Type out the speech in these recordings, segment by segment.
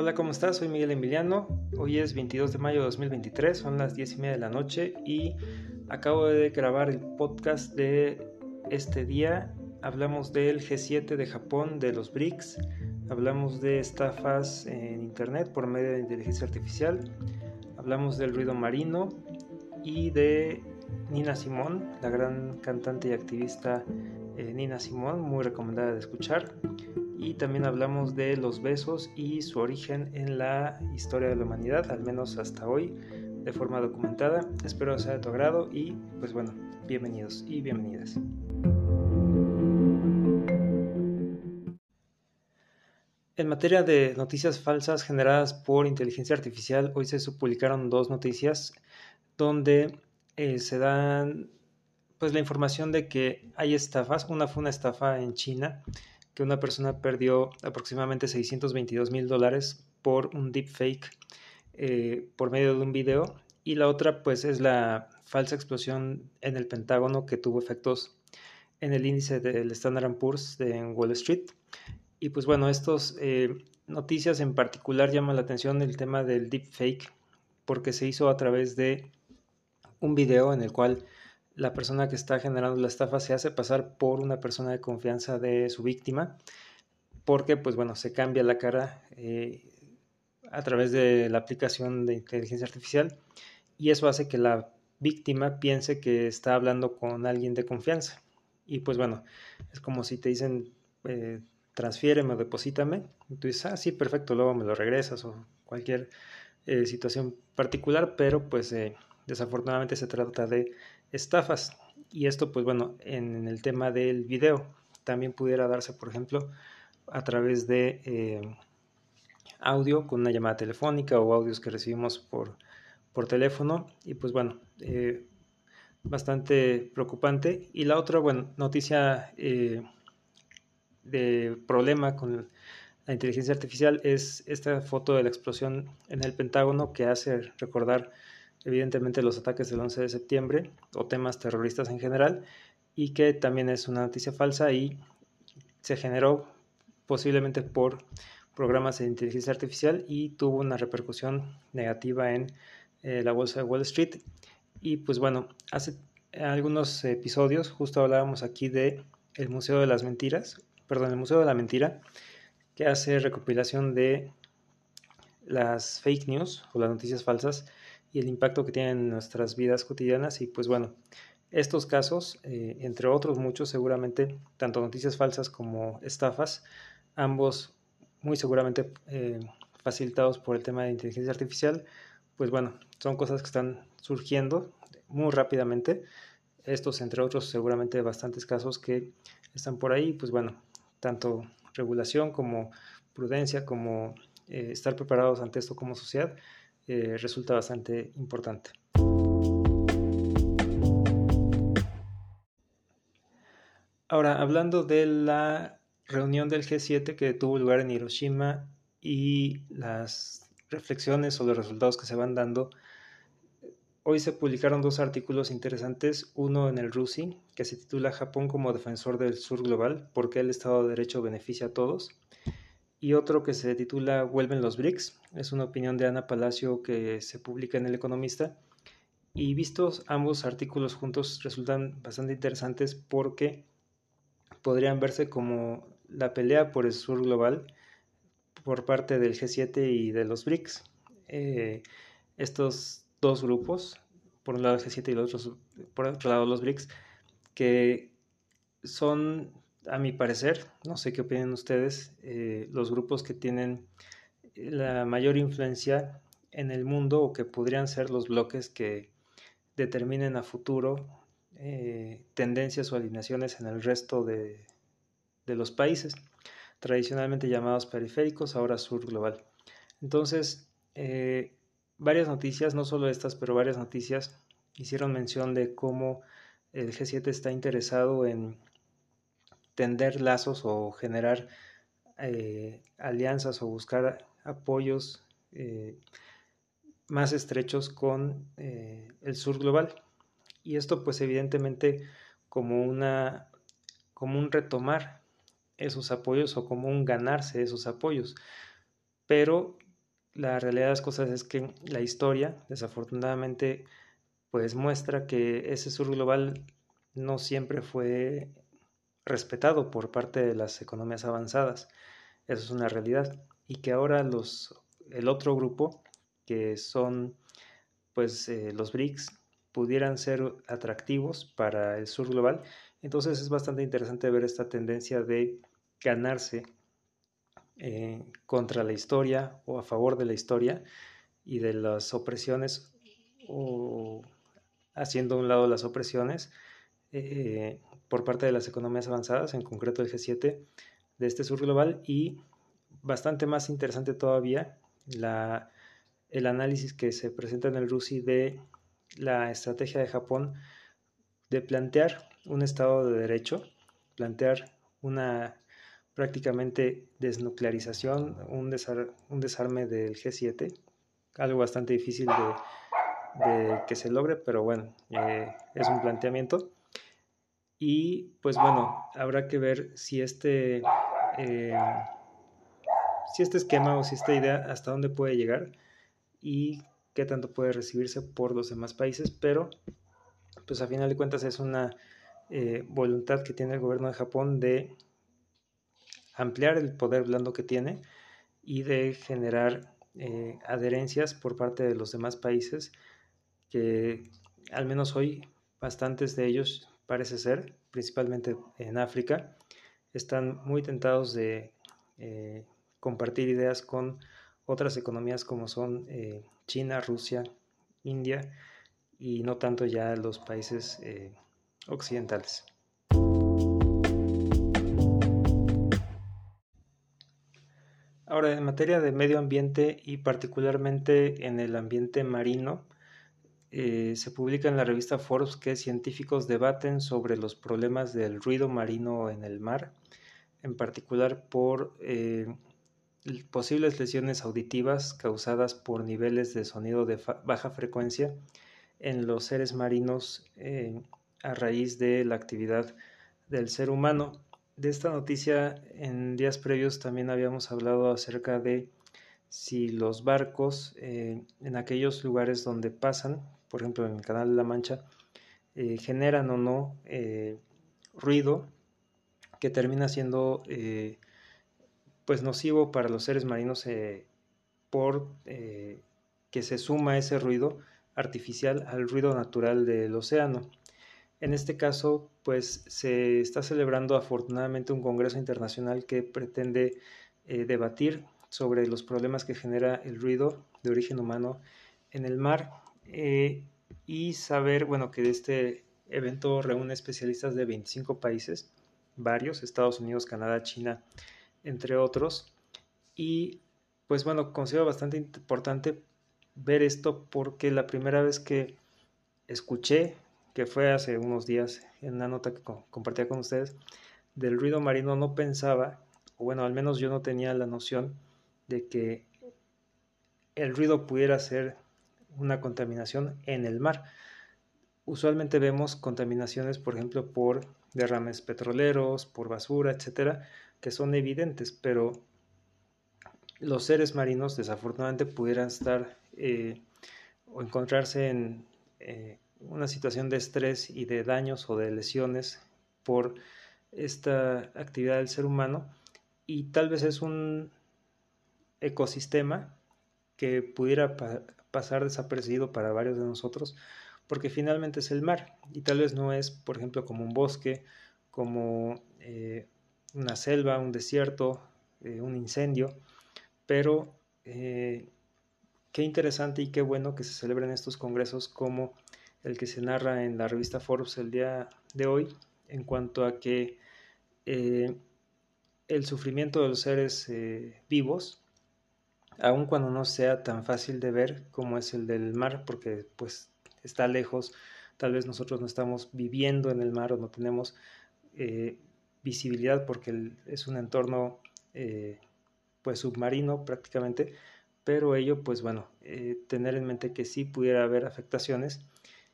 Hola, ¿cómo estás? Soy Miguel Emiliano. Hoy es 22 de mayo de 2023, son las 10 y media de la noche y acabo de grabar el podcast de este día. Hablamos del G7 de Japón, de los BRICS, hablamos de estafas en Internet por medio de inteligencia artificial, hablamos del ruido marino y de Nina Simón, la gran cantante y activista eh, Nina Simón, muy recomendada de escuchar y también hablamos de los besos y su origen en la historia de la humanidad, al menos hasta hoy, de forma documentada. Espero sea de tu agrado y pues bueno, bienvenidos y bienvenidas. En materia de noticias falsas generadas por inteligencia artificial, hoy se publicaron dos noticias donde eh, se dan pues la información de que hay estafas. Una fue una estafa en China que una persona perdió aproximadamente 622 mil dólares por un deepfake eh, por medio de un video y la otra pues es la falsa explosión en el Pentágono que tuvo efectos en el índice del Standard Poor's de Wall Street. Y pues bueno estas eh, noticias en particular llaman la atención el tema del deepfake porque se hizo a través de un video en el cual la persona que está generando la estafa se hace pasar por una persona de confianza de su víctima, porque pues bueno, se cambia la cara eh, a través de la aplicación de inteligencia artificial y eso hace que la víctima piense que está hablando con alguien de confianza. Y pues bueno, es como si te dicen, eh, transfiéreme o deposítame, y tú dices, ah, sí, perfecto, luego me lo regresas o cualquier eh, situación particular, pero pues eh, desafortunadamente se trata de estafas. Y esto, pues bueno, en, el tema del video, también pudiera darse, por ejemplo, a través de eh, audio con una llamada telefónica o audios que recibimos por, por teléfono. Y pues bueno, eh, bastante preocupante. Y la otra, bueno, noticia eh, de problema con la inteligencia artificial es esta foto de la explosión en el Pentágono que hace recordar evidentemente los ataques del 11 de septiembre o temas terroristas en general y que también es una noticia falsa y se generó posiblemente por programas de inteligencia artificial y tuvo una repercusión negativa en eh, la bolsa de Wall Street. Y pues bueno, hace algunos episodios justo hablábamos aquí de el Museo de las Mentiras, perdón, el Museo de la Mentira, que hace recopilación de las fake news o las noticias falsas y el impacto que tienen en nuestras vidas cotidianas. Y pues bueno, estos casos, eh, entre otros muchos, seguramente, tanto noticias falsas como estafas, ambos muy seguramente eh, facilitados por el tema de inteligencia artificial, pues bueno, son cosas que están surgiendo muy rápidamente. Estos, entre otros, seguramente bastantes casos que están por ahí, pues bueno, tanto regulación como prudencia, como eh, estar preparados ante esto como sociedad, eh, resulta bastante importante. Ahora, hablando de la reunión del G7 que tuvo lugar en Hiroshima y las reflexiones o los resultados que se van dando, hoy se publicaron dos artículos interesantes, uno en el RUSI, que se titula Japón como defensor del sur global, por qué el Estado de Derecho beneficia a todos, y otro que se titula Vuelven los BRICS. Es una opinión de Ana Palacio que se publica en El Economista. Y vistos ambos artículos juntos resultan bastante interesantes porque podrían verse como la pelea por el sur global por parte del G7 y de los BRICS. Eh, estos dos grupos, por un lado el G7 y por otro lado los BRICS, que son a mi parecer, no sé qué opinan ustedes, eh, los grupos que tienen la mayor influencia en el mundo o que podrían ser los bloques que determinen a futuro eh, tendencias o alineaciones en el resto de, los países, tradicionalmente llamados periféricos, ahora sur global. Entonces, eh, varias noticias, no solo estas, pero varias noticias hicieron mención de cómo el G7 está interesado en tender lazos o generar eh, alianzas o buscar apoyos eh, más estrechos con eh, el sur global. Y esto pues evidentemente como, una, como un retomar esos apoyos o como un ganarse esos apoyos. Pero la realidad de las cosas es que la historia, desafortunadamente, pues muestra que ese sur global no siempre fue respetado por parte de las economías avanzadas. Eso es una realidad. Y que ahora los, el otro grupo, que son pues eh, los BRICS, pudieran ser atractivos para el sur global. Entonces es bastante interesante ver esta tendencia de ganarse eh, contra la historia o a favor de la historia y de las opresiones o haciendo a un lado las opresiones eh, por parte de las economías avanzadas, en concreto el G7 de este sur global y bastante más interesante todavía el análisis que se presenta en el RUSI de la estrategia de Japón de plantear un Estado de Derecho, plantear una prácticamente desnuclearización, un, un desarme del G7, algo bastante difícil de, que se logre, pero bueno, eh, es un planteamiento. Y pues bueno, habrá que ver si este, eh, si este esquema o si esta idea hasta dónde puede llegar y qué tanto puede recibirse por los demás países, pero pues a final de cuentas es una eh, voluntad que tiene el gobierno de Japón de ampliar el poder blando que tiene y de generar eh, adherencias por parte de los demás países que al menos hoy bastantes de ellos parece ser, principalmente en África, están muy tentados de eh, compartir ideas con otras economías como son eh, China, Rusia, India y no tanto ya los países occidentales. Ahora, en materia de medio ambiente y particularmente en el ambiente marino, eh, se publica en la revista Forbes que científicos debaten sobre los problemas del ruido marino en el mar, en particular por eh, posibles lesiones auditivas causadas por niveles de sonido de baja frecuencia en los seres marinos eh, a raíz de la actividad del ser humano. De esta noticia en días previos también habíamos hablado acerca de si los barcos en aquellos lugares donde pasan, por ejemplo en el Canal de la Mancha, eh, generan o no eh, ruido que termina siendo pues nocivo para los seres marinos por que se suma ese ruido artificial al ruido natural del océano. En este caso, pues se está celebrando afortunadamente un congreso internacional que pretende eh, debatir sobre los problemas que genera el ruido de origen humano en el mar eh, y saber, bueno, que este evento reúne especialistas de 25 países, varios, Estados Unidos, Canadá, China, entre otros. Y pues bueno, considero bastante importante ver esto porque la primera vez que escuché que fue hace unos días en una nota que compartía con ustedes, del ruido marino no pensaba, o bueno, al menos yo no tenía la noción de que el ruido pudiera ser una contaminación en el mar. Usualmente vemos contaminaciones, por ejemplo, por derrames petroleros, por basura, etcétera, que son evidentes, pero los seres marinos desafortunadamente pudieran estar eh, o encontrarse en eh, una situación de estrés y de daños o de lesiones por esta actividad del ser humano y tal vez es un ecosistema que pudiera pasar desapercibido para varios de nosotros porque finalmente es el mar y tal vez no es por ejemplo como un bosque como eh, una selva un desierto eh, un incendio pero eh, qué interesante y qué bueno que se celebren estos congresos como el que se narra en la revista Forbes el día de hoy, en cuanto a que el sufrimiento de los seres vivos, aun cuando no sea tan fácil de ver como es el del mar, porque pues está lejos, tal vez nosotros no estamos viviendo en el mar o no tenemos eh, visibilidad porque es un entorno pues submarino prácticamente, pero ello pues bueno, tener en mente que sí pudiera haber afectaciones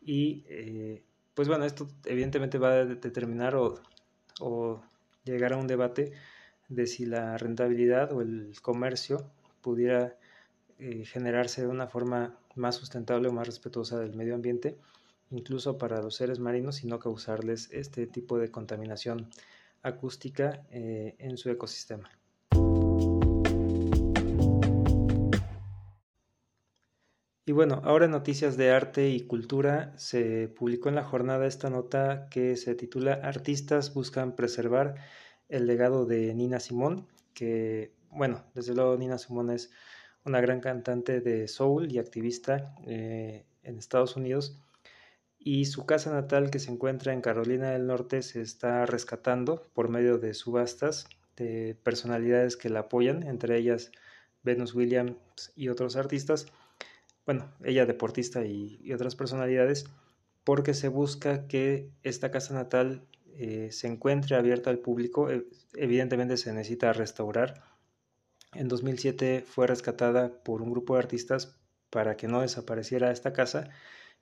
y eh, pues bueno, esto evidentemente va a determinar o, llegar a un debate de si la rentabilidad o el comercio pudiera eh, generarse de una forma más sustentable o más respetuosa del medio ambiente, incluso para los seres marinos, y no causarles este tipo de contaminación acústica eh, en su ecosistema. Y bueno, ahora en Noticias de Arte y Cultura se publicó en la jornada esta nota que se titula Artistas buscan preservar el legado de Nina Simón, que bueno, desde luego Nina Simón es una gran cantante de soul y activista eh, en Estados Unidos y su casa natal que se encuentra en Carolina del Norte se está rescatando por medio de subastas de personalidades que la apoyan, entre ellas Venus Williams y otros artistas bueno, ella deportista y, otras personalidades, porque se busca que esta casa natal eh, se encuentre abierta al público. Evidentemente se necesita restaurar. En 2007 fue rescatada por un grupo de artistas para que no desapareciera esta casa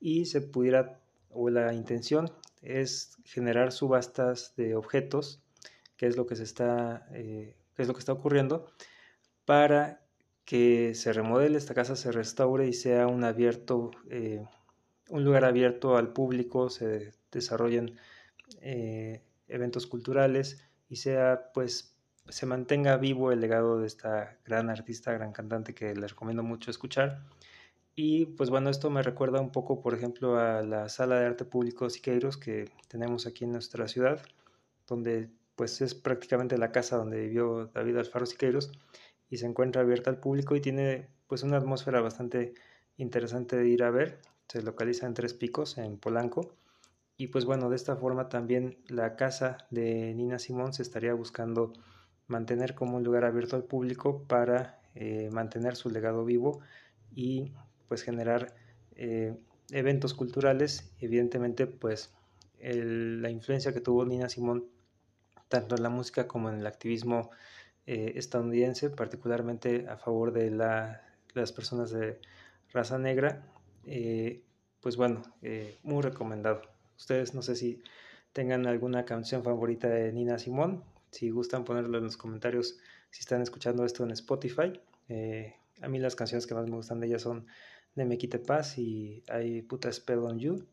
y se pudiera, o la intención es generar subastas de objetos, que es lo que se está, eh, que es lo que está ocurriendo, para que se remodele esta casa, se restaure y sea un abierto, eh, un lugar abierto al público, se desarrollen eh, eventos culturales y sea pues se mantenga vivo el legado de esta gran artista, gran cantante que les recomiendo mucho escuchar. Y pues bueno, esto me recuerda un poco, por ejemplo, a la sala de arte público Siqueiros que tenemos aquí en nuestra ciudad, donde pues es prácticamente la casa donde vivió David Alfaro Siqueiros y se encuentra abierta al público y tiene pues una atmósfera bastante interesante de ir a ver. Se localiza en Tres Picos, en Polanco. Y pues bueno, de esta forma también la casa de Nina Simón se estaría buscando mantener como un lugar abierto al público para eh, mantener su legado vivo y pues generar eh, eventos culturales. Evidentemente pues la influencia que tuvo Nina Simón tanto en la música como en el activismo eh, estadounidense, particularmente a favor de las personas de raza negra, pues bueno, muy recomendado. Ustedes no sé si tengan alguna canción favorita de Nina Simón, si gustan ponerlo en los comentarios si están escuchando esto en Spotify. a mí las canciones que más me gustan de ella son De Me Quite Paz y Hay Puta Spell on You,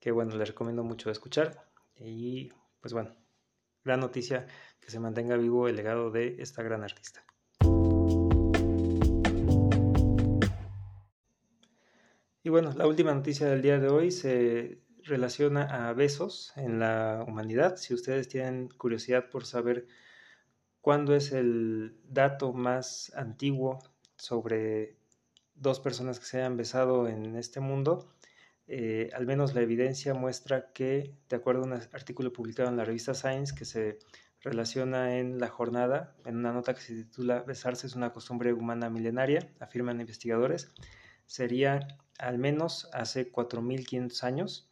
que bueno, les recomiendo mucho escuchar. Y pues bueno, gran noticia que se mantenga vivo el legado de esta gran artista. Y bueno, la última noticia del día de hoy se relaciona a besos en la humanidad. Si ustedes tienen curiosidad por saber cuándo es el dato más antiguo sobre dos personas que se hayan besado en este mundo, eh, al menos la evidencia muestra que, de acuerdo a un artículo publicado en la revista Science, que se relaciona en la jornada, en una nota que se titula Besarse es una costumbre humana milenaria, afirman investigadores, sería al menos hace 4.500 años,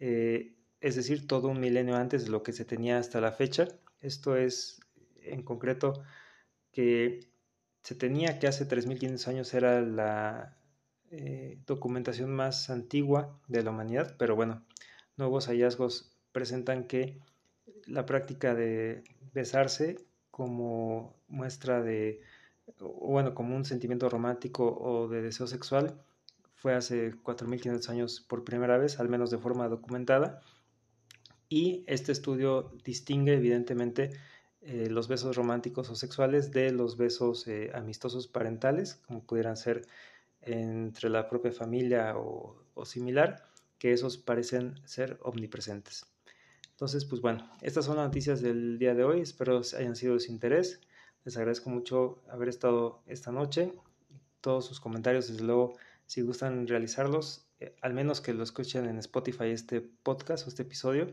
eh, es decir, todo un milenio antes de lo que se tenía hasta la fecha. Esto es, en concreto, que se tenía que hace 3.500 años era la eh, documentación más antigua de la humanidad, pero bueno, nuevos hallazgos presentan que la práctica de besarse como muestra de, bueno, como un sentimiento romántico o de deseo sexual fue hace 4.500 años por primera vez, al menos de forma documentada. Y este estudio distingue evidentemente eh, los besos románticos o sexuales de los besos eh, amistosos parentales, como pudieran ser entre la propia familia o, similar, que esos parecen ser omnipresentes. Entonces, pues bueno, estas son las noticias del día de hoy. Espero hayan sido de su interés. Les agradezco mucho haber estado esta noche. Todos sus comentarios, desde luego, si gustan realizarlos, eh, al menos que lo escuchen en Spotify este podcast o este episodio,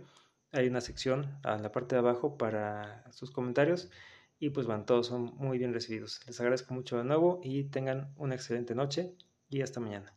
hay una sección en la parte de abajo para sus comentarios y pues bueno, todos son muy bien recibidos. Les agradezco mucho de nuevo y tengan una excelente noche y hasta mañana.